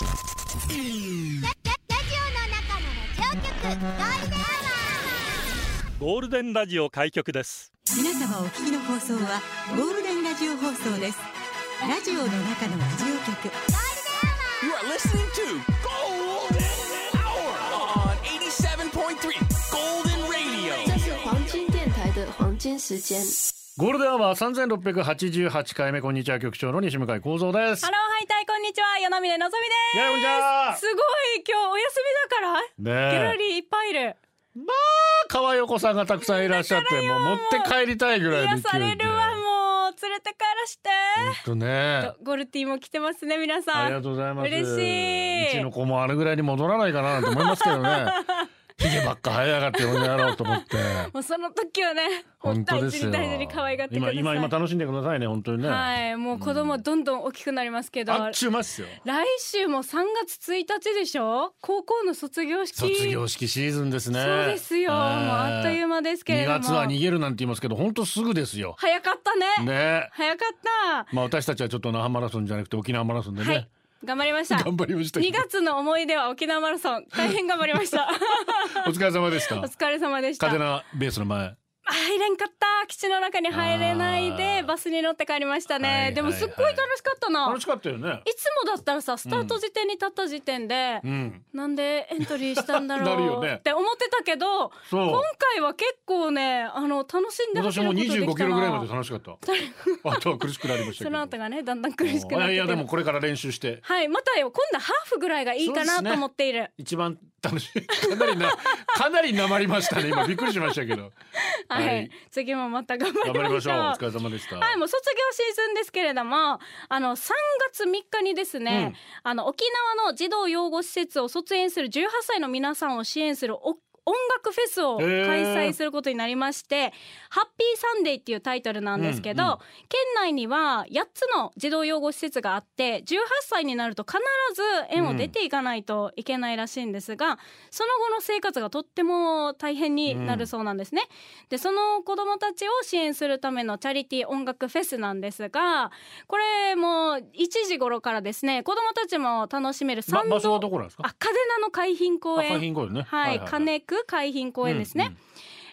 ゴールデンラジオ開局です。皆様お聞きの放送はゴールデンラジオ放送です。ラジオの中のラジオ局。You are listening to Golden Hour on 87.3 Golden Radio. 这是黄金电台的黄金时间。ゴールデンアワー3688回目こんにちは局長の西向幸三です。ハローハイタにちは与那嶺のぞみです。こんにちは。すごい今日お休みだから。ギャラリーいっぱいいる。可愛いお子さんがたくさんいらっしゃってもう持って帰りたいぐらいの勢いで。癒されるわもう連れて帰らして。ほんとね。ゴルティも来てますね皆さん。ありがとうございます。嬉しい。うちの子もあれぐらいに戻らないかななんて思いますけどねひげばっか生えやがってこの野郎と思って。もうその時はね本当ですよ。大事に大事に可愛がって今今今楽しんでくださいね本当にね、はいもう子供どんどん大きくなりますけど、あっちゅうますよ。来週も3月1日でしょ？高校の卒業式。卒業式シーズンですね。そうですよ、もうあっという間ですけれ2ども。月は逃げるなんて言いますけど本当すぐですよ。早かったね。ね。早かった。まあ私たちはちょっと那覇マラソンじゃなくて沖縄マラソンでね、はい頑張りました。頑張りましたけ2ど月の思い出は沖縄マラソン。大変頑張りました。お疲れ様でした。お疲れ様でした。カデナベースの前入れんかった。基地の中に入れないあでー。バスに乗って帰りましたね、はいはいでもすっごい楽しかったな、楽しかったよね。いつもだったらさスタート時点に立った時点で、うん。なんでエントリーしたんだろう ね。って思ってたけど今回は結構ねあの楽しんで走私もることできたな。25キロぐらいまで楽しかった。あとは苦しくなりましたその後がねだんだん苦しくなっていやでもこれから練習して。はいまたよ。今度ハーフぐらいがいいかなと思っている、一番楽しい。かなりなかなりなまりましたね。今びっくりしましたけど。はい、はい。次もまた頑張りましょう。お疲れ様でした。はい、もう卒業シーズンですけれども、あの3月3日にですね、あの沖縄の児童養護施設を卒園する18歳の皆さんを支援するお音楽フェスを開催することになりまして「ハッピー。サンデー」っていうタイトルなんですけど、うんうん。県内には8つの児童養護施設があって18歳になると必ず園を出ていかないといけないらしいんですが、その後の生活がとっても大変になるそうなんですね。でその子どもたちを支援するためのチャリティー音楽フェスなんですがこれも1時頃からですね子どもたちも楽しめる参ば場所は道どこなんですか？あ嘉手納の海浜公あ園海浜公園ね。はい、金区海浜公園ですね。うんうん。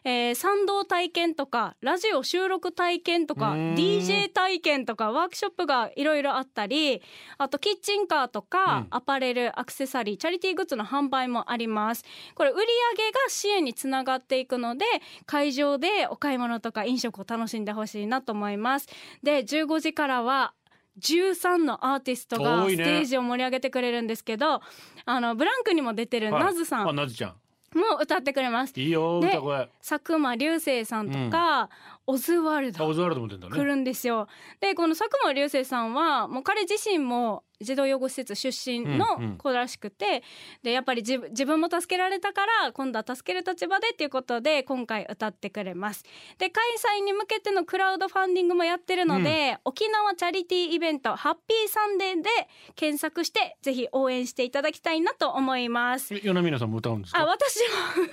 えー参道体験とかラジオ収録体験とか DJ 体験とかワークショップがいろいろあったりあとキッチンカーとか、うん。アパレルアクセサリーチャリティーグッズの販売もあります。これ売り上げが支援につながっていくので会場でお買い物とか飲食を楽しんでほしいなと思います。で15時からは13のアーティストがステージを盛り上げてくれるんですけど、あのブランクにも出てるはい。ナズさん。あナズちゃんも歌ってくれます。いいよで歌声。佐久間流星さんとか、オズワルドあオズワルドも出てんだね。来るんですよ。でこの佐久間流星さんはもう彼自身も児童養護施設出身うんうんの子らしくて、でやっぱり自分自分も助けられたから今度は助ける立場でっていうことで今回歌ってくれます。で開催に向けてのクラウドファンディングもやってるので、沖縄チャリティーイベントハッピーサンデーで検索してぜひ応援していただきたいなと思います。え与那嶺さんも歌うんですあか私も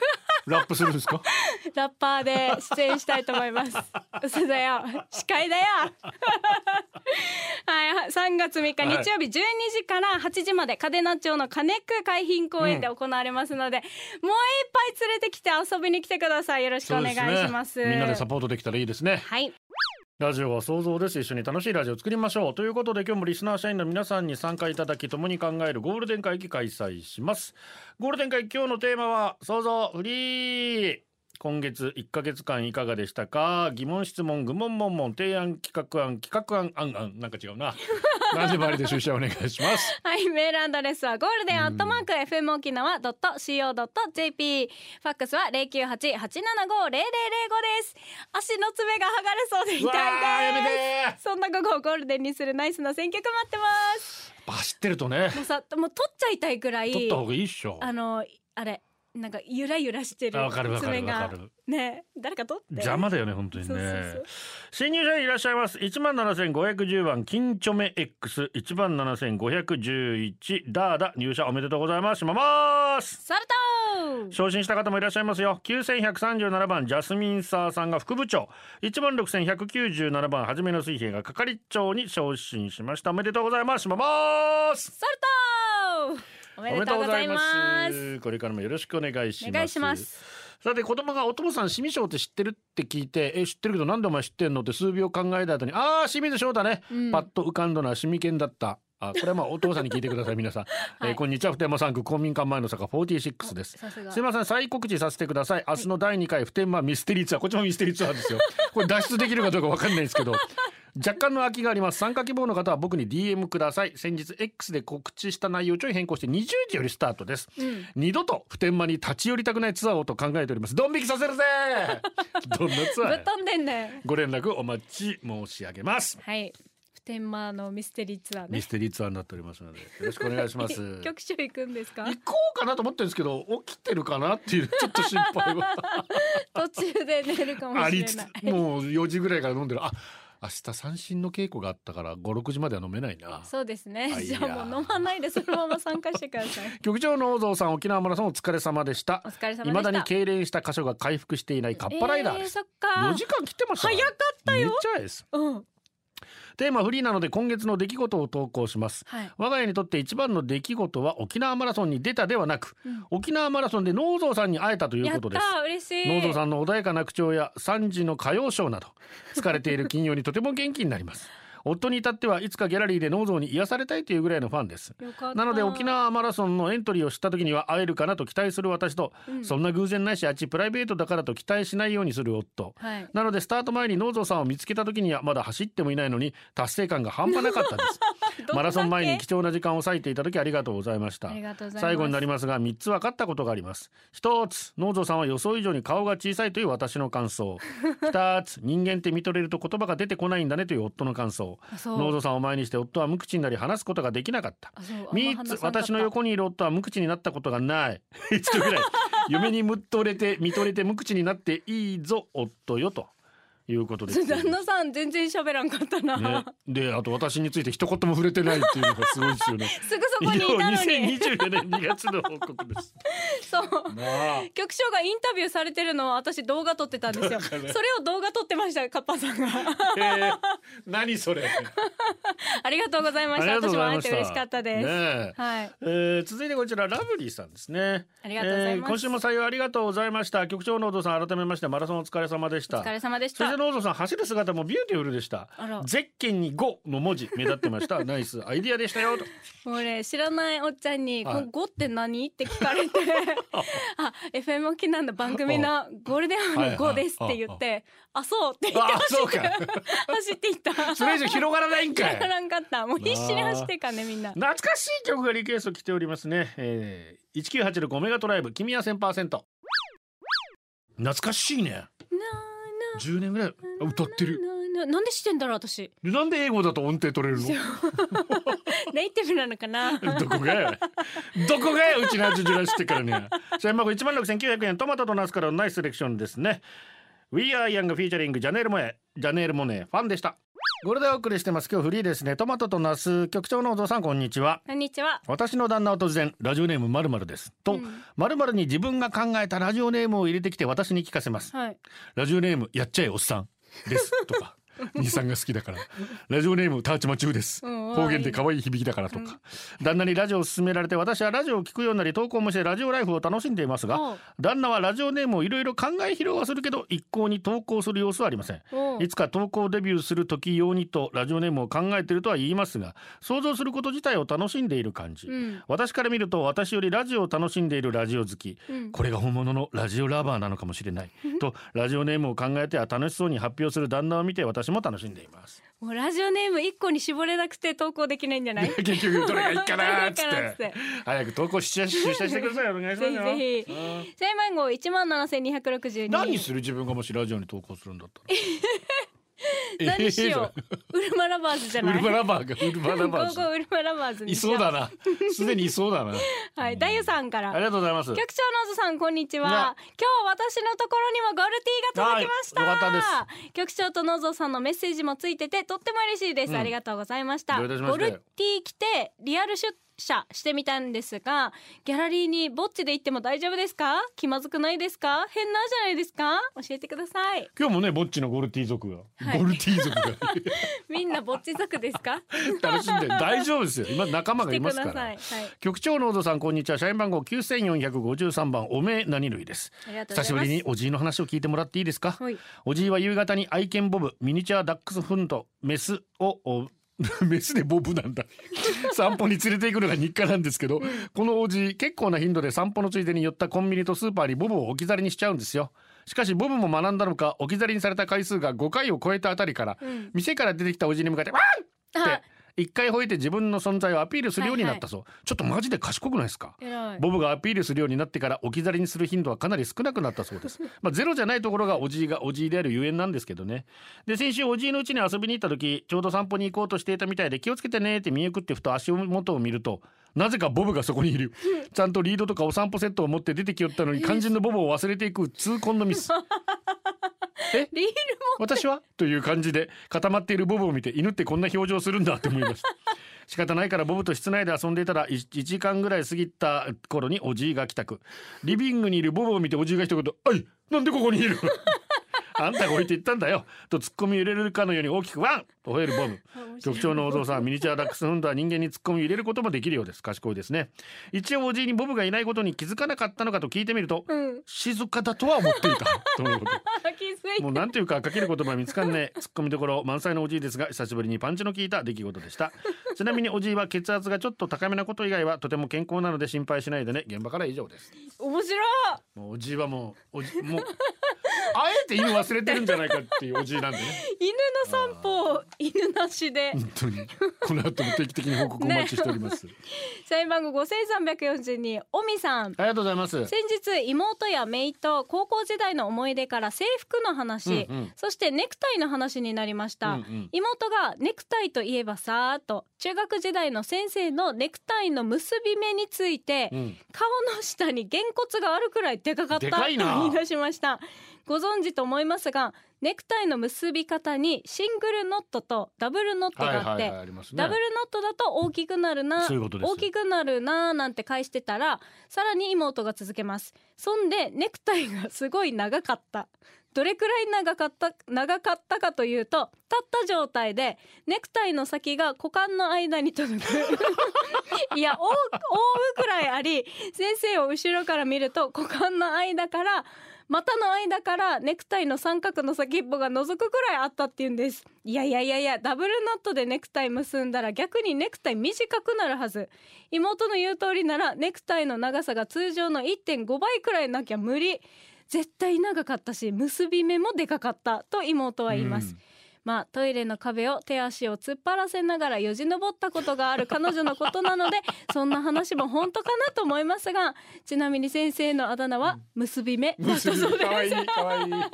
ラップするんですか？ラッパーで出演したいと思います。嘘だよ。司会だよ。はい、3月3日はい日曜日12時から8時まで嘉手納町の金区海浜公園で行われますので、もういっぱい連れてきて遊びに来てください。よろしくお願いします。みんなでサポートできたらいいですね。はい。ラジオは想像です。一緒に楽しいラジオを作りましょう。ということで今日もリスナー社員の皆さんに参加いただき共に考えるゴールデン会議開催します。ゴールデン会議今日のテーマは想像フリー今月1ヶ月間いかがでしたか？疑問質問愚問問問提案企画案企画案案案。なんか違うな。何でもありで出社お願いします。はい、メールアドレスはゴールデンアットマーク FM 沖縄 .co.jp ファックスは098-875-0005です。足の爪が剥がれそうで痛いです。そんな午後をゴールデンにするナイスな選曲待ってます。走ってるとね。もうさもう取っちゃいたいくらい。取った方がいいっしょ。あのあれなんかゆらゆらしてる爪がね誰か取って。邪魔だよね本当にね。新入社員いらっしゃいます。1万7510番金チョメ X1 万7511ダーダ入社おめでとうございます。しまます。サルト昇進した方もいらっしゃいますよ。9137番ジャスミンサーさんが副部長。1万6197番はじめの水平が係長に昇進しました。おめでとうございます。しまます。サルおめでとうございます。これからもよろしくお願いします。さて子供がお父さん清水翔って知ってるって聞いてえ知ってるけどなんでお前知ってんの？って数秒考えた後にああ清水翔だね、うん。パッと浮かんだのはシミケンだったあこれはまあお父さんに聞いてください皆さん、はい。えーこんにちは普天間産区公民館前の坂46ですさすいません再告知させてください。明日の第2回普天間ミステリーツアーこっちもミステリーツアーですよ。これ脱出できるかどうかわかんないですけど若干の空きがあります。参加希望の方は僕に DM ください。先日 X で告知した内容をちょい変更して20時よりスタートです、うん。二度と普天間に立ち寄りたくないツアーをと考えております。ドン引きさせるぜ！どんなツアーや？ぶっ飛んでんねご連絡お待ち申し上げます。はい。普天間のミステリーツアーね。ミステリーツアーになっておりますのでよろしくお願いします。局長行くんですか？行こうかなと思ってるんですけど起きてるかなっていうちょっと心配は。途中で寝るかもしれない。つもう4時ぐらいから飲んでる。あ明日三振の稽古があったから56時までは飲めないな。そうですね。じゃあもう飲まないでそのまま参加してください。局長の大蔵さん沖縄マラソンお疲れ様でした。お疲れ様でした。未だに痙攣した箇所が回復していないカッパライダーです、えー、そっか。4時間切ってました早かったよ。めっちゃです。うんテーマフリーなので今月の出来事を投稿します。はい。我が家にとって一番の出来事は沖縄マラソンに出たではなく、うん。沖縄マラソンで農蔵さんに会えたということです。嬉しい。農蔵さんの穏やかな口調や3時の歌謡ショーなど疲れている金曜にとても元気になります夫に至ってはいつかギャラリーで農蔵に癒されたいというぐらいのファンです。なので沖縄マラソンのエントリーを知った時には会えるかなと期待する私と、うん。そんな偶然ないしあっちプライベートだからと期待しないようにする夫。はい。なのでスタート前に農蔵さんを見つけた時にはまだ走ってもいないのに達成感が半端なかったです マラソン前に貴重な時間を割いていた時ありがとうございました。最後になりますが3つ分かったことがあります。1つ農蔵さんは予想以上に顔が小さいという私の感想。2つ人間って見とれると言葉が出てこないんだねという夫の感想。農蔵さんを前にして夫は無口になり話すことができなかった。あそう。あんま3つ私の横にいる夫は無口になったことがない。一度ぐらい嫁にむっとれて見とれて無口になっていいぞ夫よということです。旦那さん全然喋らんかったな、ね、であと私について一言も触れてないっていうのがすごいですよね。すぐそこにいたのに。2024年2月の報告です。そう。局長がインタビューされてるのを私動画撮ってたんですよ。それを動画撮ってましたカッパさんが。えー、何それ。ありがとうございまありしたがとうございました。私も会えて嬉しかったです、ねえ。はい。えー続いてこちらラブリーさんですね。ありがとうございます。えー今週も採用ありがとうございました。局長のお父さん改めましてマラソンお疲れ様でした。お疲れ様でしたそしてノーゾさん走る姿もビューティフルでした。ゼッケンに5の文字目立ってました。ナイス。アイディアでしたよと。もうね知らないおっちゃんに「はい。この5って何?」って聞かれて「あ FM 沖縄の番組のゴールデンアワーの5です」って言って「あそう」って言ってあそうか。走っていった。それ以上広がらないんかい。らんかった。もう必死に走ってっからねみんな。懐かしい曲がリクエスト来ておりますね、えー、1986オメガトライブ君は1000%懐かしいね10年ぐらい歌ってる。なんで知ってんだろう私。でなんで英語だと音程取れるの？ネイティブなのかな？どこがや？どこがや？うちの味ジュラ知ってからね社員箱1万6900円。トマトとナスからのナイスセレクションですね。We are Young フィーチャリングジャネールモエジャネールモネファンでしたこれでお送りしてます。今日フリーですね。トマトとナス。局長のお父さんこんにちは。こんにちは。私の旦那は突然ラジオネームまるまるです。とまるまるに自分が考えたラジオネームを入れてきて私に聞かせます。はい。ラジオネームやっちゃえおっさん。です。とか兄さんが好きだから。ラジオネームターチマチューです。うん方言で可愛い響きだからとか。旦那にラジオを勧められて私はラジオを聞くようになり投稿もしてラジオライフを楽しんでいますおがう。旦那はラジオネームをいろいろ考え広がするけど一向に投稿する様子はありません。いつか投稿デビューする時用にとラジオネームを考えているとは言いますが想像すること自体を楽しんでいる感じ、うん。私から見ると私よりラジオを楽しんでいるラジオ好き、うん。これが本物のラジオラバーなのかもしれない。とラジオネームを考えては楽しそうに発表する旦那を見て私も楽しんでいます。もうラジオネーム一個に絞れなくて投稿できないんじゃない？結局どれがいいかなーっつって。て 早く投稿し出社してくださいお願いしますよ。ぜひぜひ。うん。生番号一万七千二百六十二。何する？自分がもしラジオに投稿するんだったら何しよう。ウルマラバーズじゃない？ウルマラバーがウルマラバーゴーゴーウルマラバーズいそうだな。すでにいそうだな。はい、ダユさんから。ありがとうございます。局長のずさんこんにちは。ね今日私のところにもゴールティーが届きました、はいよかった局長とのぞさんのメッセージもついててとっても嬉しいです、うん。ありがとうございました。ゴルティー来てリアル出写してみたんですがギャラリーにぼっちで行っても大丈夫ですか？気まずくないですか？変なじゃないですか？教えてください。今日もねぼっちのゴルティ族が、はい。ゴルティ族が。みんなぼっち族ですか？楽しんで大丈夫ですよ。今仲間がいますから。はい。局長の小野さんこんにちは。社員番号9453番おめえ何類です。久しぶりにおじいの話を聞いてもらっていいですか？はい。おじいは夕方に愛犬ボブミニチュアダックスフントメスをお メスでボブなんだ。散歩に連れて行くのが日課なんですけど、このおじい結構な頻度で散歩のついでに寄ったコンビニとスーパーにボブを置き去りにしちゃうんですよ。しかしボブも学んだのか置き去りにされた回数が5回を超えたあたりから、ん。店から出てきたおじいに向かって「ワン!」っあて一回吠えて自分の存在をアピールするようになったそう、ちょっとマジで賢くないですか？ボブがアピールするようになってから置き去りにする頻度はかなり少なくなったそうです。まあゼロじゃないところがおじいがおじいであるゆえんなんですけどね。で先週おじいのうちに遊びに行った時ちょうど散歩に行こうとしていたみたいで気をつけてねって見送ってふと足元を見るとなぜかボブがそこにいる。ちゃんとリードとかお散歩セットを持って出てきよったのに肝心のボブを忘れていく痛恨のミス。え？リール私は？という感じで固まっているボブを見て犬ってこんな表情するんだって思いました。仕方ないからボブと室内で遊んでいたら 1, 時間ぐらい過ぎた頃におじいが帰宅リビングにいるボブを見ておじいが一言「おい！なんでここにいる? 」あんたが置いていったんだよ！とツッコミを入れるかのように大きくワン！と吠えるボブ 局長のお父さんミニチュアダックスフンドは人間にツッコミを入れることもできるようです。賢いですね。一応おじいにボブがいないことに気づかなかったのかと聞いてみると、うん。静かだとは思っていた。とのこと。もうなんていうかかける言葉見つかんねえ。ツッコミどころ満載のおじいですが久しぶりにパンチの効いた出来事でした。ちなみにおじいは血圧がちょっと高めなこと以外はとても健康なので心配しないでね現場からは以上です。面白い。もうおじいはもうおじもうあえて犬忘れてるんじゃないかっていうおじいなんでね。犬の散歩を犬なしで。本当に。この後も定期的に報告お待ちしております、社員番号5342おみさん。ありがとうございます。先日妹や姪と高校時代の思い出から制服の話、うんうん。そしてネクタイの話になりました、うんうん。妹がネクタイといえばさーと中学時代の先生のネクタイの結び目について、うん。顔の下にげんこつがあるくらいでかかったと言い出しました。ご存知と思いますがネクタイの結び方にシングルノットとダブルノットがあって、ダブルノットだと大きくなるな大きくなるななんて返してたらさらに妹が続けます。そんでネクタイがすごい長かった。どれくらい長かった長かったかというと立った状態でネクタイの先が股間の間に届く。いや覆うくらいあり先生を後ろから見ると股間の間から股の間からネクタイの三角の先っぽが覗くくらいあったっていうんです。いやいやいやいやダブルナットでネクタイ結んだら逆にネクタイ短くなるはず。妹の言う通りならネクタイの長さが通常の1.5倍くらいなきゃ無理。絶対長かったし結び目もでかかったと妹は言います、うん。まあトイレの壁を手足を突っ張らせながらよじ登ったことがある彼女のことなので そんな話も本当かなと思いますがちなみに先生のあだ名は結び目だったそうです。かわいい。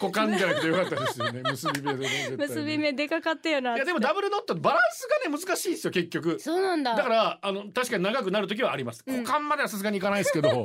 股間じゃなくてよかったですよね。結び目でね結び目でかかったよないやでもダブルノットバランスがね難しいですよ結局。そうなんだ。だからあの確かに長くなる時はあります。うん。股間まではさすがにいかないですけど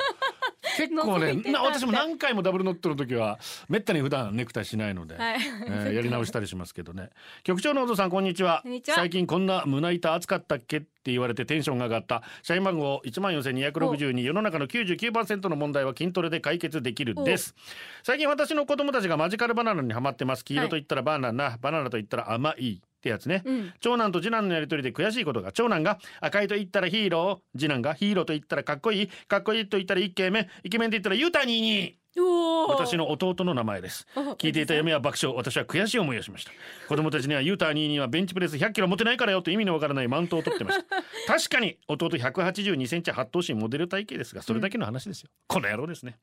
結構ね 私も何回もダブルノットの時はめったに普段ネクタイしないので、はい。えーやり直したりしますけどね。局長のお父さんこんにちは。最近こんな胸板熱かったっけって言われてテンションが上がった。社員番号1万4262世の中の99%の問題は筋トレで解決できるです。最近私の子供たちがマジカルバナナにハマってます。黄色と言ったらバナナ、バナナと言ったら甘いってやつね、うん。長男と次男のやりとりで悔しいことが。長男が赤いと言ったらヒーロー。次男がヒーローと言ったらかっこいい。かっこいいと言ったらイケメンイケメンと言ったらユタニーに私の弟の名前です。お聞いていた嫁は爆笑。私は悔しい思いをしました。子供たちにはユータニーにはベンチプレス100キロ持てないからよと意味のわからないマウントを取ってました。確かに弟182センチ八頭身モデル体型ですがそれだけの話ですよ、この野郎ですね。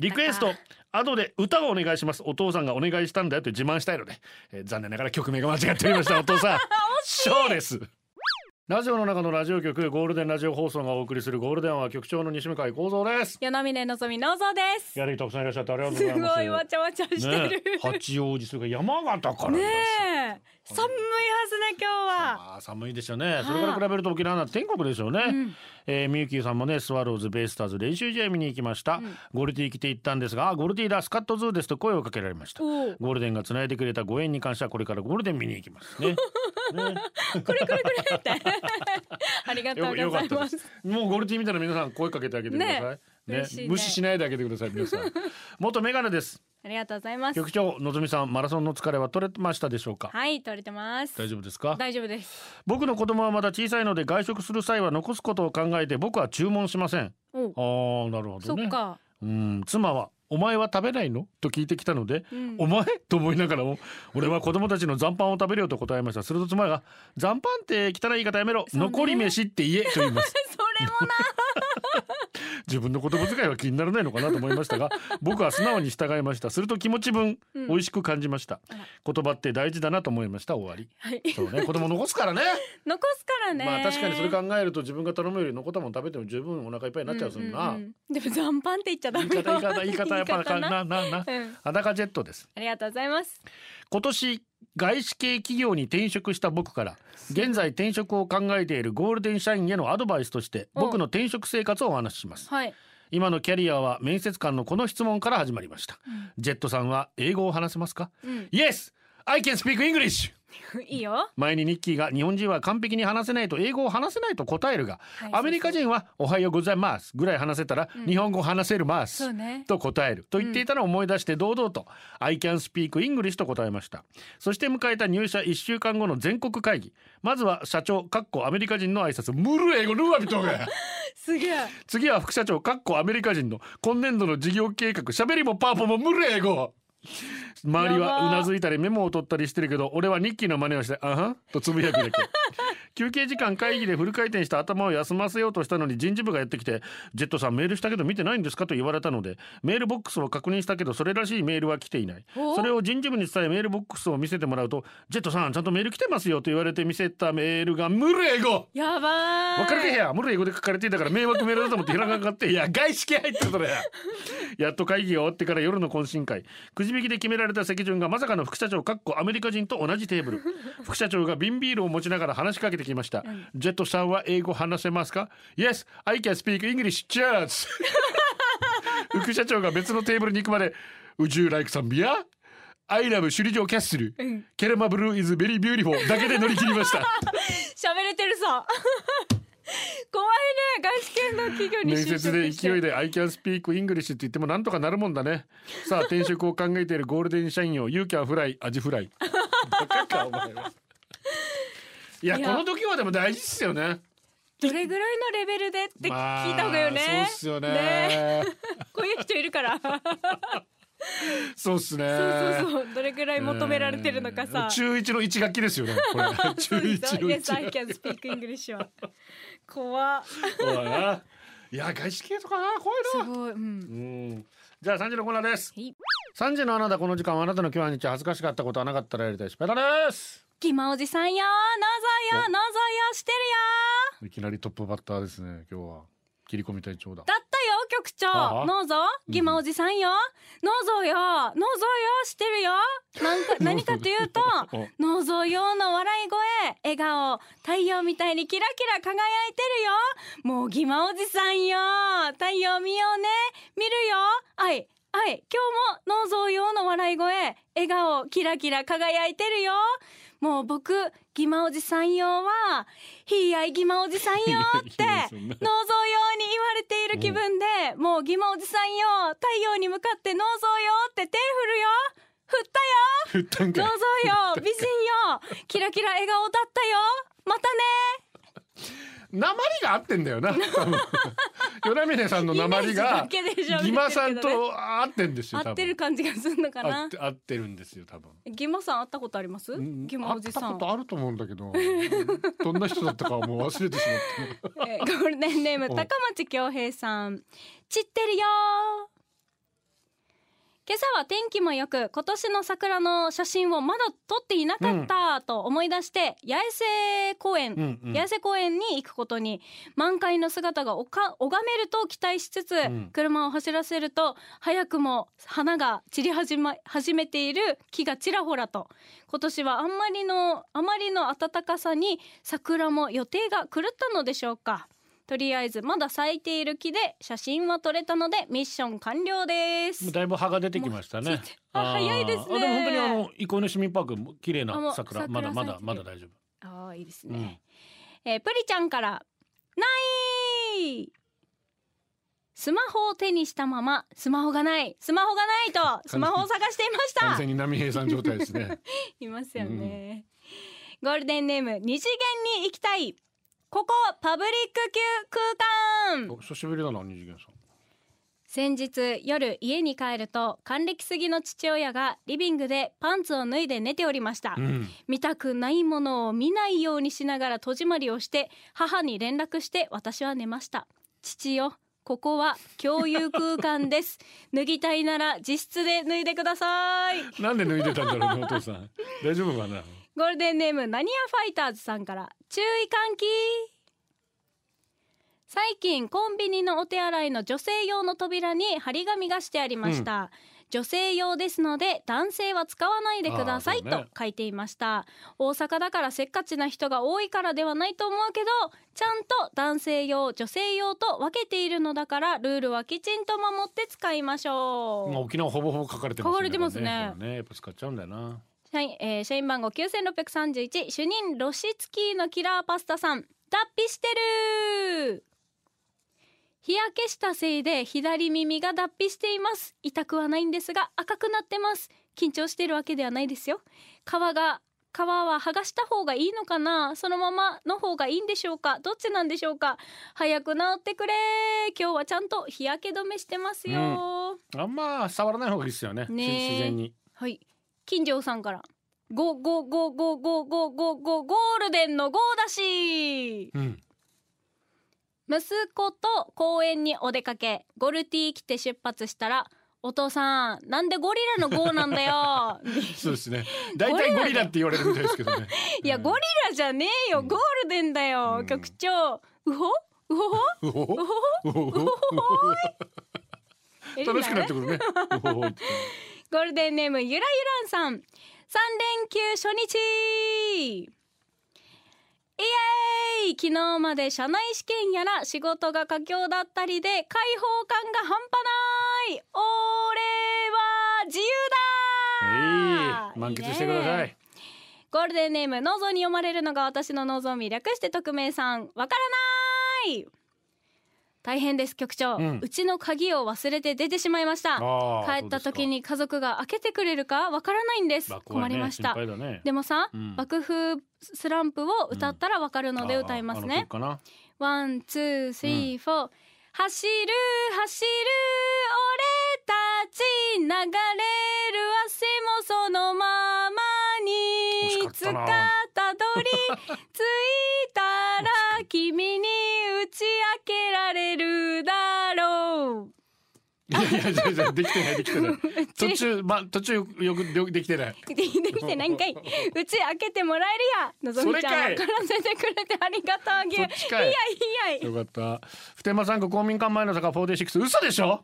リクエスト後で歌をお願いします。お父さんがお願いしたんだよと自慢したいので、えー残念ながら曲名が間違っておりました。お父さん そうですラジオの中のラジオ局ゴールデンラジオ放送がお送りするゴールデンは局長の西向井光三です。与那嶺のぞみのぞです。ギャラリーたくさんいらっしゃってありがとうすございます。ごいわちゃわちゃしてねる、八王子それから山形からね寒いはずね今日は。寒いですよね。それから比べると沖縄なんて天国ですよね、うん。えー、みゆきさんもねスワローズベイスターズ練習試合見に行きました、ん。ゴルティ来て行ったんですがあゴルティだスカットズーですと声をかけられました。ゴールデンがつないでくれたご縁に関してはこれからゴールデン見に行きますね ね これこれこれってありがとうございますす。もうゴルティ見たら皆さん声かけてあげてください。ねね無視しないであげてください皆さん。元メガネです。ありがとうございます局長のぞみさんマラソンの疲れは取れましたでしょうか？はい取れてます大丈夫ですか？大丈夫です僕の子供はまだ小さいので外食する際は残すことを考えて僕は注文しません。おああなるほどね。そっかうん妻は？お前は食べないの？と聞いてきたので、うん。お前？と思いながらも俺は子供たちの残飯を食べるよと答えました。すると妻が残飯って汚い言い方やめろ、ね。残り飯って言えと言います。そ れもな。自分の言葉遣いは気にならないのかなと思いましたが 僕は素直に従いました。すると気持ち分、うん。美味しく感じました。言葉って大事だなと思いました。終わり。はい。そうね。子供残すからね。残すからね。まあ確かにそれ考えると自分が頼むより残ったもの食べても十分お腹いっぱいになっちゃうするな、んんん。でも残飯って言っちゃダ言い方言い方言い方やっぱななな。うん。裸ジェットです。ありがとうございます今年外資系企業に転職した僕から現在転職を考えているゴールデン社員へのアドバイスとしてうん僕の転職生活をお話しします。はい。今のキャリアは面接官のこの質問から始まりました、ん。ジェットさんは英語を話せますか、うん。Yes! I can speak English いいよ。前にニッキーが日本人は完璧に話せないと英語を話せないと答えるが、はいアメリカ人はおはようございます。ぐらい話せたら、日本語話せるます。と答える。と言っていたのを思い出して堂々と、I can speak English と答えました。そして迎えた入社1週間後の全国会議。まずは社長かっこアメリカ人の挨拶ムル英語ルーワビトゲ すげえ。次は副社長かっこアメリカ人の今年度の事業計画喋りもパーポもムル英語 周りはうなずいたりメモを取ったりしてるけど俺はニッキーの真似をして「あはん」とつぶやくだけ。休憩時間会議でフル回転した頭を休ませようとしたのに人事部がやってきて「ジェットさんメールしたけど見てないんですか?」と言われたのでメールボックスを確認したけどそれらしいメールは来ていない。おそれを人事部に伝えメールボックスを見せてもらうと「ジェットさんちゃんとメール来てますよ」と言われて見せたメールがムル英語。やばーい。わかるかへやムル英語で書かれていたから迷惑メールだと思ってひらがなかっていや外資系入ってるそれ。やっと会議が終わってから夜の懇親会くじ引きで決められた席順がまさかの副社長かっこアメリカ人と同じテーブル。副社長が瓶ビールを持ちながら話しかけてきました、ジェットさんは英語話せますか？Yes I can speak English. Cheers! 副社長が別のテーブルに行くまで Would you like some beer? I love 首里城キャッスル、ケラマブルー is very beautiful. だけで乗り切りました。喋れてるさ 怖いね外資系の企業に面接で勢いで I can speak English って言ってもなんとかなるもんだね。さあ転職を考えているゴールデン社員を You can fly アジフライ バカかお前。はいやいや。この時はでも大事っすよね。どれぐらいのレベルでって聞いた方がいいよね、まあそうっすよね。ね。こういう人いるから。そうっすね。そうそうそう。どれぐらい求められてるのかさ、中一の一学期ですよねこれ。中一の一。Yes, I can speak English は怖っ。おいな。いや外資系とかな怖いな。すごい、うん、うん。じゃあ3時のコーナーです。はい。3時のあなたこの時間はあなたの今日日恥ずかしかったことはなかったらやりたいスペダです。ギマおじさんよ。謎よ。謎よ。してるよ。いきなりトップバッターですね今日は。切り込み隊長だ。だったよ局長ノーゾギマおじさんよ。ノーゾよ。ノーゾよ。してるよ。なんか 何かというとおノーゾよの笑い声笑顔太陽みたいにキラキラ輝いてるよ。もうギマおじさんよ。太陽見ようね。見るよ。はいはい今日もノーゾよの笑い声笑顔キラキラ輝いてるよもう僕ギマおじさんよはひいあいギマおじさんよっていやいやそんなノーゾー用に言われている気分で、もうギマおじさんよ太陽に向かってノーゾーよって手振るよ。振ったよ。振ったんかい。ノーゾーよ美人よキラキラ笑顔だったよ。また訛りが合ってんだよな与那嶺さんの訛りがイメージだけでしょギマさんと合ってんですよ合ってる感じがするのか多分合なって合ってるんですよ多分ギマさん会ったことありますうんギマおじさんあると思うんだけどどんな人だったかもう忘れてしまったえーゴールデンネーム高町恭平さん散ってるよ今朝は天気も良く今年の桜の写真をまだ撮っていなかったと思い出して、八重瀬公園、うんうん。八重瀬公園に行くことに満開の姿がおか拝めると期待しつつ、ん。車を走らせると早くも花が散り始,、ま、始めている木がちらほらと。今年はあんまりのあまりの暖かさに桜も予定が狂ったのでしょうかとりあえずまだ咲いている木で写真は撮れたのでミッション完了です。だいぶ葉が出てきましたね。あー早いですね。あでも本当にあの憩いの市民パークも綺麗な桜桜まだまだまだ大丈夫。可愛いですね、えープリちゃんからないスマホを手にしたままスマホがない。スマホがないとスマホを探していました。完全に波平さん状態ですね。いますよね、ゴールデンネーム二次元に行きたいここパブリック級空間。お久しぶりだな二次元さ先日夜家に帰ると還暦すぎの父親がリビングでパンツを脱いで寝ておりました、んうん。見たくないものを見ないようにしながら戸締まりをして母に連絡して私は寝ました。父よここは共有空間です。脱ぎたいなら自室で脱いでください。なんで脱いでたんだろうねお父さん。大丈夫かな？ゴールデンネームナニアファイターズさんから注意喚起。最近コンビニのお手洗いの女性用の扉に張り紙がしてありました、女性用ですので男性は使わないでくださいと書いていました。大阪だからせっかちな人が多いからではないと思うけどちゃんと男性用女性用と分けているのだからルールはきちんと守って使いましょう。まあ沖縄ほぼほぼ書かれてますね。書かれてますね。ねやっぱ使っちゃうんだよな社員、えー社員番号9631主任ロシツキーのキラーパスタさん。脱皮してる日焼けしたせいで左耳が脱皮しています。痛くはないんですが赤くなってます。緊張してるわけではないですよ。皮が皮は剥がした方がいいのかな？そのままの方がいいんでしょうか？どっちなんでしょうか？早く治ってくれ今日はちゃんと日焼け止めしてますよ、あんま触らない方がいいですよね。ねえ自然に。はい金城さんから。ゴゴゴゴゴゴゴゴゴールデンのゴーだし。うん。息子と公園にお出かけ。ゴルティ着て出発したらお父さんなんでゴリラのゴーなんだよ。そうですね。大体ゴリラって言われるみたいですけどね。いやゴリラじゃねえよ。ゴールデンだよ、うん。局長。うほうほほうほほうほほ楽しくなってくるね。うほほってゴールデンネームゆらゆらんさん。3連休初日イエーイ。昨日まで社内試験やら仕事が佳境だったりで開放感が半端ない。俺は自由だはい。満喫してください。ね。ゴールデンネームノーゾーに読まれるのが私のノーゾーミ略して匿名さん。わからない大変です局長、ううんちの鍵を忘れて出てしまいました。帰った時に家族が開けてくれるかわからないんです、ね。困りました。ね。でもさ、うん。爆風スランプを歌ったらわかるので歌いますね。One two three four。走る走る俺たち流れる汗もそのままにいつかたどり着いたら君に打ち明けられるだろう。いやいやいやいやできてないできてない。途中ま途中よくよくできてない。できて何回 打ち明けてもらえるや。のぞみちゃんそれかい。分からせてくれてありがとうあげそっちかい。いやいやよかった。普天間産区公民館前の坂46嘘でしょ？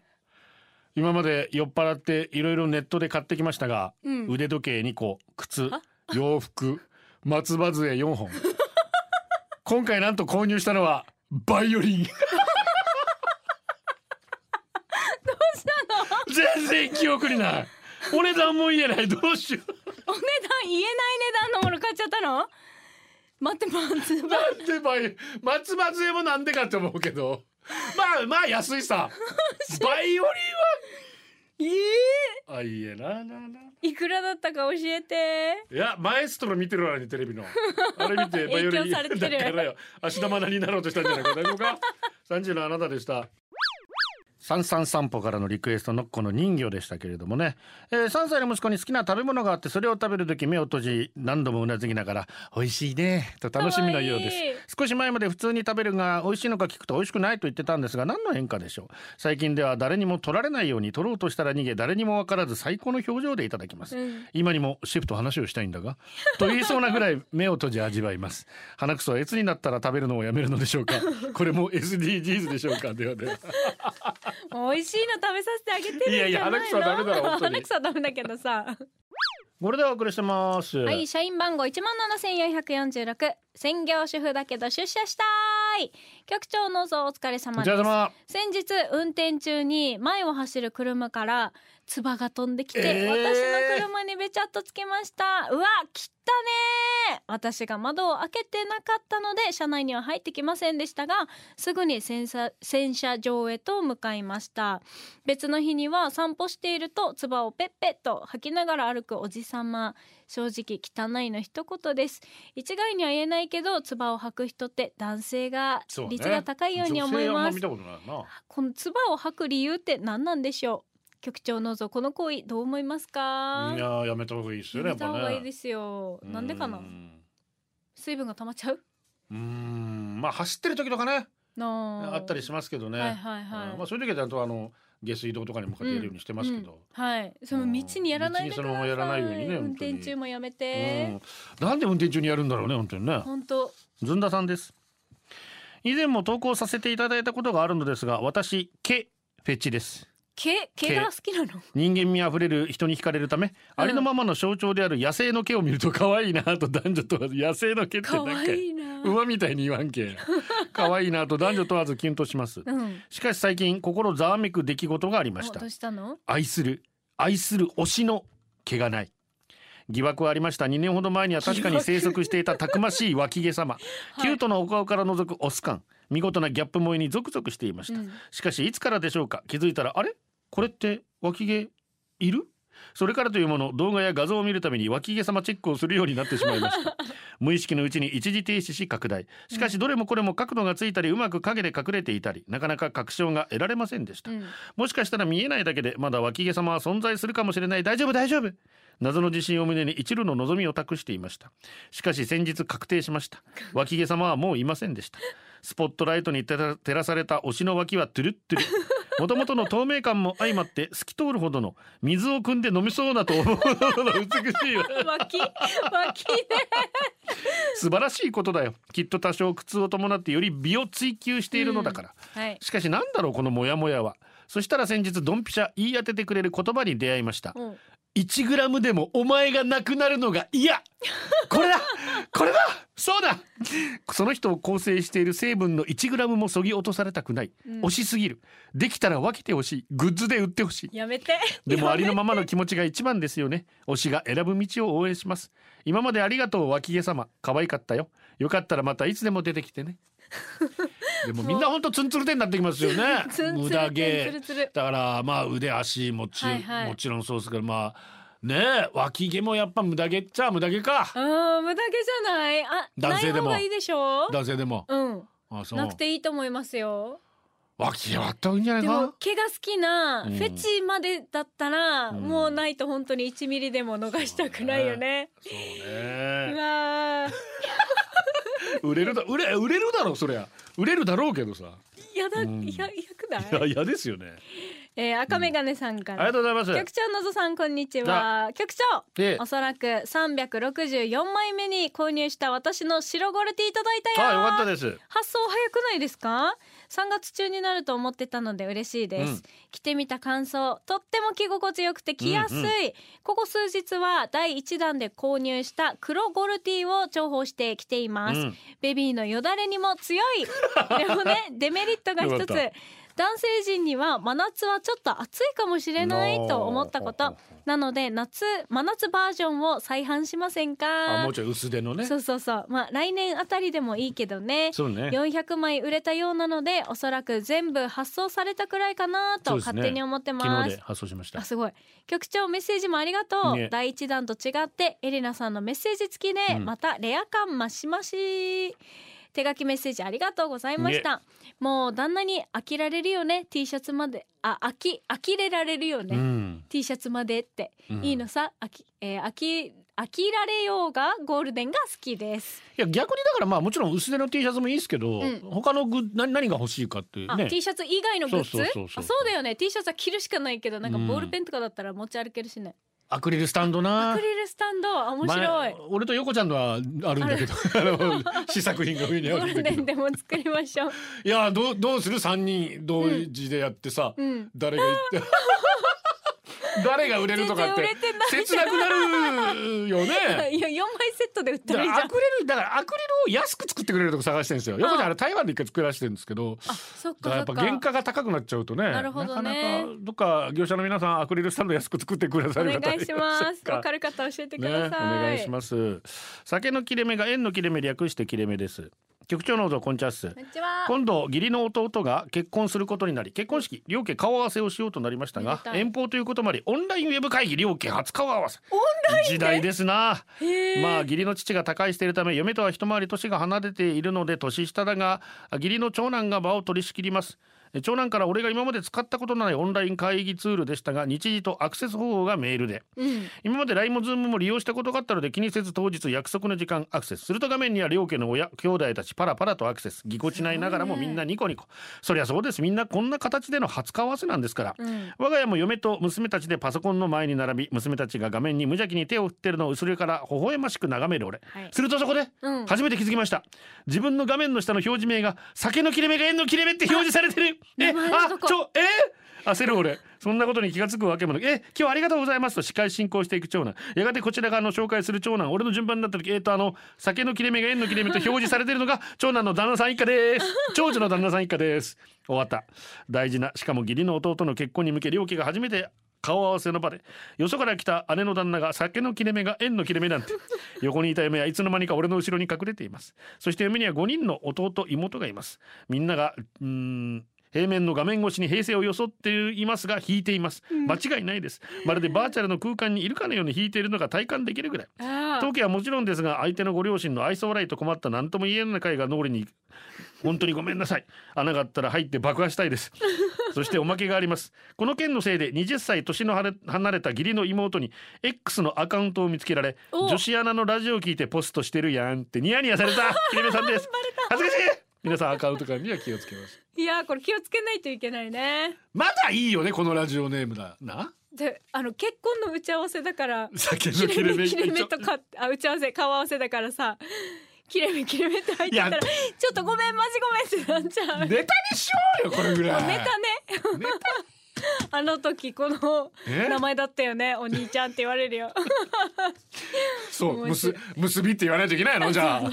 今まで酔っ払っていろいろネットで買ってきましたが、うん。腕時計2個靴洋服松葉杖4本。今回なんと購入したのはバイオリン。どうしたの？全然記憶にない。お値段も言えない。どうしよう。お値段言えない値段のもの買っちゃったの？待って待ってなんでバイ松葉杖もなんでかって思うけど。まあまあ安いさ。バイオリンはええあいいえななないくらだったか教えて。いやマエストロ見てるわねテレビの。あれ見てバイオリン影響されてる。だからよ芦田愛菜になろうとしたんじゃないか。大丈夫か。三時のあなたでした三三散歩からのリクエストのこの人魚でしたけれどもね、えー、3歳の息子に好きな食べ物があってそれを食べる時目を閉じ何度もうなずきながら美味しいねと楽しみのようです。少し前まで普通に食べるが美味しいのか聞くと美味しくないと言ってたんですが何の変化でしょう。最近では誰にも取られないように取ろうとしたら逃げ誰にも分からず最高の表情でいただきます、うん。今にもシェフと話をしたいんだがと言いそうなぐらい目を閉じ味わいます。鼻くそはいつになったら食べるのをやめるのでしょうか。これも SDGs でしょうか。ではでは美味しいの食べさせてあげてるんじゃないの？いやいや鼻くそはダメだろ本当に。鼻くそはダメだけどさ。これでお送りしてます。はい社員番号一万七千四百四十六。専業主婦だけど出社したい。局長のぞお疲れお様です。様。先日運転中に前を走る車から唾が飛んできて、えー。私の車にべちゃっとつけました。うわ切ったねー。私が窓を開けてなかったので車内には入ってきませんでしたがすぐに洗車洗車場へと向かいました。別の日には散歩していると唾をペッペッと吐きながら歩くおじさま。正直汚いの一言です。一概には言えないけど唾を吐く人って男性が率が高いように思いまます見たことないな。この唾を吐く理由って何なんでしょう？局長のぞこの行為どう思いますか？いやーやめた方がいいですよねやめた方がいいすですよ。なんでかな？うん。水分が溜まっちゃう？うーん。まあ走ってる時とかね。なあ。ったりしますけどね、はいはいはい。うん。まあ、そういう時はちゃんとあの下水道とかに向かってやるようにしてますけど、うん。はい。その道にやらないでください。道にそのままやらないようにね運転中もやめて、うん。なんで運転中にやるんだろうね本当にね。本当。ずんださんです。以前も投稿させていただいたことがあるのですが私毛フェチです毛毛が好きなの？人間味あふれる人に惹かれるため、ありのままの象徴である野生の毛を見ると可愛いなと男女問わず野生の毛って可なんか馬みたいに言わんけ 可愛いなと男女問わずキュンとします。うん。しかし最近心ざわめく出来事がありました。愛する愛する推しの毛がない。疑惑はありました。2年ほど前には確かに生息していたたくましい脇毛様、キュートなお顔から覗くオス感。見事なギャップ萌えにゾクゾクしていました、うん。しかしいつからでしょうか？気づいたらあれ？これって脇毛いる？それからというもの動画や画像を見るために脇毛様チェックをするようになってしまいました。無意識のうちに一時停止し拡大。しかしどれもこれも角度がついたりうまく影で隠れていたりなかなか確証が得られませんでした、うん。もしかしたら見えないだけでまだ脇毛様は存在するかもしれない。大丈夫大丈夫。謎の自信を胸に一縷の望みを託していました。しかし先日確定しました。脇毛様はもういませんでした。スポットライトに照ら照らされた推しの脇はトゥルットゥルもともとの透明感も相まって透き通るほどの水を汲んで飲みそうなと思うほどの美しいわ。脇脇ね。素晴らしいことだよ。きっと多少苦痛を伴ってより美を追求しているのだから、はい。しかしなんだろうこのモヤモヤは。そしたら先日ドンピシャ言い当ててくれる言葉に出会いました。うん1グラムでもお前がなくなるのが嫌。これだ。これだ。そうだ。その人を構成している成分の1グラムもそぎ落とされたくない、うん。惜しすぎる。できたら分けてほしい。グッズで売ってほしい。やめて。でもありのままの気持ちが一番ですよね。推しが選ぶ道を応援します。今までありがとう脇毛様。可愛かったよ。よかったらまたいつでも出てきてねでもみんなほんとツンツルテになってきますよね。ツンツだからまあ腕足もち,、はいはい。もちろんそうですけどまあねえ脇毛もやっぱ無駄毛っちゃ無駄毛か。うん無駄毛じゃない。あ男性でも。ない方がいいでしょ？男性でも。うん。あそう。なくていいと思いますよ。脇毛はあった方がいいんじゃな？いでもか毛が好きなうん。フェチまでだったら、うん。もうないと本当に1ミリでも逃したくないよね。そううね。わー。売れるだ売れ売れるだろそりゃ売れるだろうけどさ。やだ、うん。ややくない？いや嫌ですよねえー、赤眼鏡さんかありら、がとうございます。局長のぞさんこんにちは。局長ええおそらく364枚目に購入した私の白ゴルティいただいたよ。あよかったです。発送早くないですか？3月中になると思ってたので嬉しいです、うん。着てみた感想とっても着心地よくて着やすい、うんうここ数日は第1弾で購入した黒ゴルティを重宝して着ています、うん。ベビーのよだれにも強い。でもね デメリットが一つ男性陣には真夏はちょっと暑いかもしれないと思ったこと。なので夏真夏バージョンを再販しませんあかもうちょい薄手のね。そうそうそう。まあ来年あたりでもいいけどね。そうね。400枚売れたようなのでおそらく全部発送されたくらいかなと勝手に思って昨ます。日で発送しました。あすごい。局長メッセージもありがとう、ね第一弾と違ってエレナさんのメッセージ付きで、うん。またレア感増し増し手書きメッセージありがとうございました、もう旦那に飽きられるよね。T シャツまで。あ飽き呆れられるよね、うん。T シャツまでって、うん。いいのさ？飽き、えー、飽き飽きられようがゴールデンが好きです、いや逆にだからまあもちろん薄手の T シャツもいいですけど、うん。他のグッ何何が欲しいかっていうあね。T シャツ以外のグッズ？そうだよね。T シャツは着るしかないけどなんかうん。ボールペンとかだったら持ち歩けるしね、アクリルスタンドな。アクリルスタンド？あ面白い。前俺と横ちゃんのはあるんだけど。試作品が上にあるんだけど。ンでも作りましょう。いやどうどうする？三人同時でやってさ、うん。誰が言って 誰が売れるとかって切なくなるよね。いや4枚セットで売っただらいいじゃん。アクリルだからアクリルを安く作ってくれるとこ探してるんですよ。横にあれ台湾で一回作らせてるんですけど。あそっだか。らやっぱ原価が高くなっちゃうとねなるほどね。なかなかどっか業者の皆さんアクリルスタンド安く作ってくださおる方願いします。か。わかる方教えてくね、おださい、願いします。酒の切れ目が円の切れ目略して切れ目です局長のぞこんちゃっす。こんにちは。今度義理の弟が結婚することになり結婚式両家顔合わせをしようとなりましたが遠方ということもありオンラインウェブ会議両家初顔合わせ。時代ですな。まあ義理の父が他界しているため嫁とは一回り年が離れているので年下だが義理の長男が場を取り仕切ります。え長男から俺が今まで使ったことのないオンライン会議ツールでしたが日時とアクセス方法がメールで。うん。今まで LINE も Zoom も利用したことがあったので気にせず当日約束の時間アクセス。すると画面には両家の親兄弟たちパラパラとアクセス。ぎこちないながらもみんなニコニコ。そりゃそうです。みんなこんな形での初顔合わせなんですから、うん。我が家も嫁と娘たちでパソコンの前に並び娘たちが画面に無邪気に手を振ってるのを後ろから微笑ましく眺める俺、はい。するとそこでうん。初めて気づきました。自分の画面の下の表示名が酒の切れ目が円の切れ目って表示されてるえあちょえ？焦る俺そんなことに気がつくわけもなく「え今日はありがとうございます」と司会進行していく長男。やがてこちら側の紹介する長男。俺の順番になった時えっ、とあの酒の切れ目が円の切れ目と表示されてるのが長男の旦那さん一家です。長女の旦那さん一家です。終わった。大事なしかも義理の弟の結婚に向け両家が初めて顔合わせの場でよそから来た姉の旦那が酒の切れ目が円の切れ目なんて横にいた嫁はいつの間にか俺の後ろに隠れています。そして嫁には5人の弟妹がいます。みんながうーん平面の画面越しに平成を装っていますが弾いています間違いないです。まるでバーチャルの空間にいるかのように弾いているのが体感できるぐらい。あ当家はもちろんですが相手のご両親の愛想笑いと困った何とも言えない会が脳裏に本当にごめんなさい。穴があったら入って爆破したいです。そしておまけがあります。この件のせいで20歳年の離れた義理の妹に X のアカウントを見つけられお。女子アナのラジオを聞いてポストしてるやんってニヤニヤされた。きれめさんです。恥ずかしい皆さんアカウントからには気をつけます。いやこれ気をつけないといけないね。まだいいよねこのラジオネームだな？であの結婚の打ち合わせだから酒の切れ切れ目目切れ目とかあ打ち合わせ顔合わせだからさ切れ目切れ目って入ってたらちょっとごめんマジごめんってなっちゃう。ネタにしようよこれぐらい。ネタね。あの時このえ？名前だったよねお兄ちゃんって言われるよ。そう結結びって言わないといけないの？じゃあ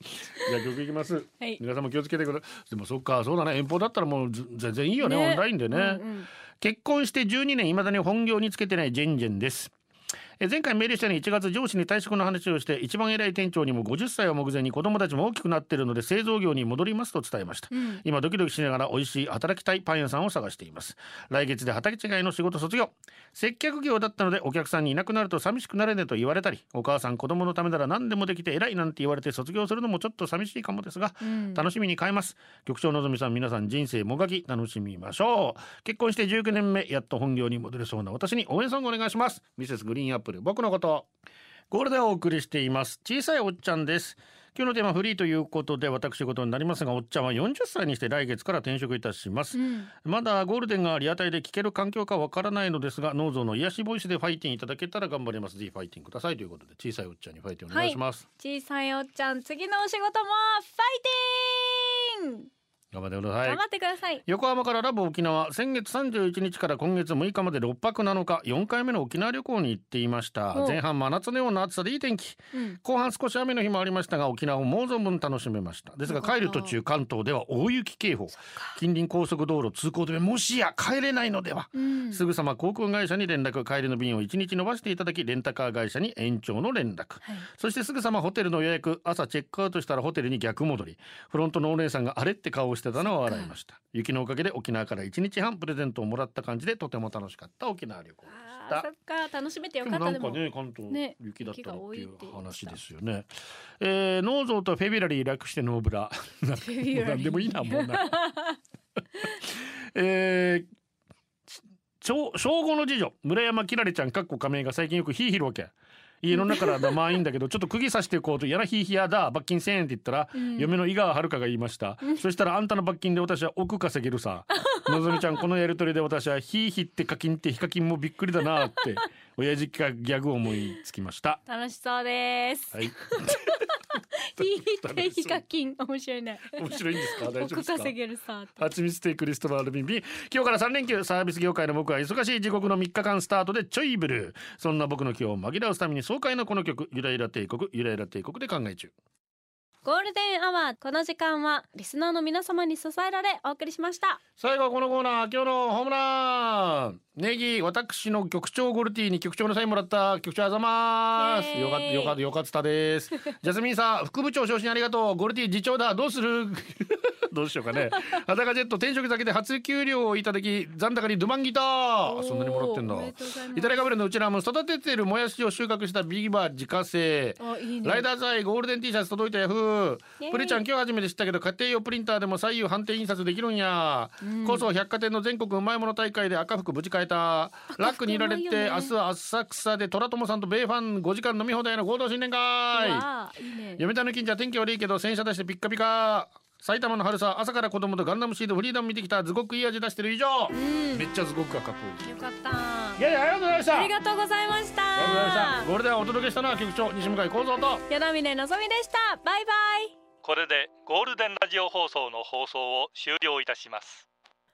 じゃあ曲いきます、はい。皆さんも気をつけてくださいでもそっかそうだね。遠方だったらもうず全然いいよね。ね。オンラインでね、うんうん。結婚して12年いまだに本業につけてないジェンジェンです。え前回メールしたように1月上司に退職の話をして一番偉い店長にも50歳を目前に子供たちも大きくなっているので製造業に戻りますと伝えました、ん。今ドキドキしながら美味しい働きたいパン屋さんを探しています。来月で畑違いの仕事卒業。接客業だったのでお客さんにいなくなると寂しくなれねと言われたりお母さん子供のためなら何でもできて偉いなんて言われて卒業するのもちょっと寂しいかもですが、ん。楽しみに変えます。局長のぞみさん皆さん人生もがき楽しみましょう。結婚して19年目やっと本業に戻れそうな私に応援ソングお願いします。ミセスグリーンアップル僕のこと。ゴールデンをお送りしています。小さいおっちゃんです。今日のテーマフリーということで私事になりますがおっちゃんは40歳にして来月から転職いたします、うん。まだゴールデンがリアタイで聞ける環境かわからないのですが脳臓の癒しボイスでファイティンいただけたら頑張ります。ぜひファイティンください。ということで小さいおっちゃんにファイティンお願いします、小さいおっちゃん次のお仕事もファイティン!グ頑張ってください。頑張ってください。横浜からラブ沖縄。先月31日から今月6日まで6泊7日。4回目の沖縄旅行に行っていました。お前半真夏のような暑さでいい天気。うん。後半少し雨の日もありましたが沖縄をもう存分楽しめました。ですが帰る途中関東では大雪警報。近隣高速道路通行止めもしや帰れないのでは、うん。すぐさま航空会社に連絡。帰りの便を1日延ばしていただきレンタカー会社に延長の連絡、はい。そしてすぐさまホテルの予約。朝チェックアウトしたらホテルに逆戻り。フロントのお姉さんがあれって顔をしてたのは笑いました。雪のおかげで沖縄から1日半プレゼントをもらった感じでとても楽しかった沖縄旅行でした。そっか。楽しめてよでかった。でももなんかね関東ね。雪だったのっていう話ですよね。えー、ノーゾーと February 略してノーブラ。何でもいいなもうな。えー小小五の次女村山きられちゃんかっこ仮名が最近よくヒーヒーるわけ家の中からまあいいんだけど ちょっと釘刺していこうと「やらヒーヒーやだ罰金1,000円」って言ったら、ん。嫁の井川遥が言いました、そしたらあんたの罰金で私は億稼げるさ。のぞみちゃんこのやりとりで私はヒーヒーって課金ってヒカキンもびっくりだなって親父がギャグを思いつきました。楽しそうです。はい 聞いてヒカキン面白いね。面白いんですか？大丈夫億ですか？稼げるさはちみつテイクリストバールビンビン今日から3連休サービス業界の僕は忙しい地獄の3日間スタートでちょいブルー。そんな僕の今日を紛らわすために爽快なこの曲ゆらゆら帝国ゆらゆら帝国で考え中ゴールデンアワーこの時間はリスナーの皆様に支えられお送りしました。最後はこのコーナー今日のホームラン。ネギ私の局長ゴルティに局長のサインもらった。局長あざます。よかったよかったよかったです。ジャスミンさん副部長昇進ありがとう。ゴルティ次長だ。どうする？どうしようかね。裸ジェット転職先で初給料をいただき残高にドゥマンギター。そんなにもらってんだ。おーおめでとうございます。イタリアカブレのうちらも育ててるもやしを収穫したビギバー自家製。あいいね。ライダーザイゴールデン T シャツ届いたヤフー。プリちゃん今日初めて知ったけど家庭用プリンターでも左右反転印刷できるんや、こそ百貨店の全国うまいもの大会で赤服無事変えた。ラックにいられて、ね。明日は浅草で虎友さんと米ファン5時間飲み放題の合同新年会。いいね。読谷の近所は天気悪いけど洗車出してピッカピカ埼玉の春さ朝から子供とガンダムシードフリーダム見てきたズゴックいい味出してる以上、ん。めっちゃズゴックがかっこいい。よかった。いやいやありがとうございました。ありがとうございました。ありがとうございました。ゴールデンをお届けしたのは局長西向幸三と。与那嶺のぞみでした。バイバイ。これでゴールデンラジオ放送の放送を終了いたします